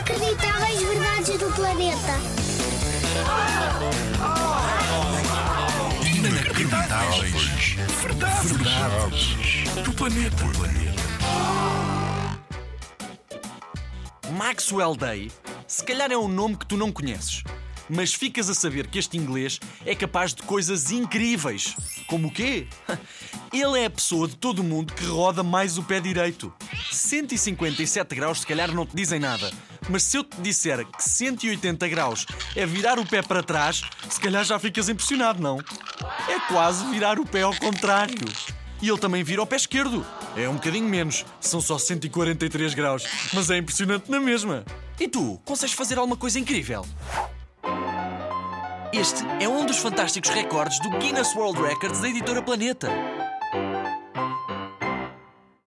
Inacreditáveis verdades do planeta. Inacreditáveis. Verdades. Verdades. Do planeta. Maxwell Day, se calhar é um nome que tu não conheces, mas ficas a saber que este inglês é capaz de coisas incríveis. Como o quê? Ele é a pessoa de todo o mundo que roda mais o pé direito. 157 graus se calhar não te dizem nada, mas se eu te disser que 180 graus é virar o pé para trás, se calhar já ficas impressionado, não? É quase virar o pé ao contrário. E ele também vira o pé esquerdo. É um bocadinho menos, são só 143 graus, mas é impressionante na mesma. E tu, consegues fazer alguma coisa incrível? Este é um dos fantásticos recordes do Guinness World Records da editora Planeta.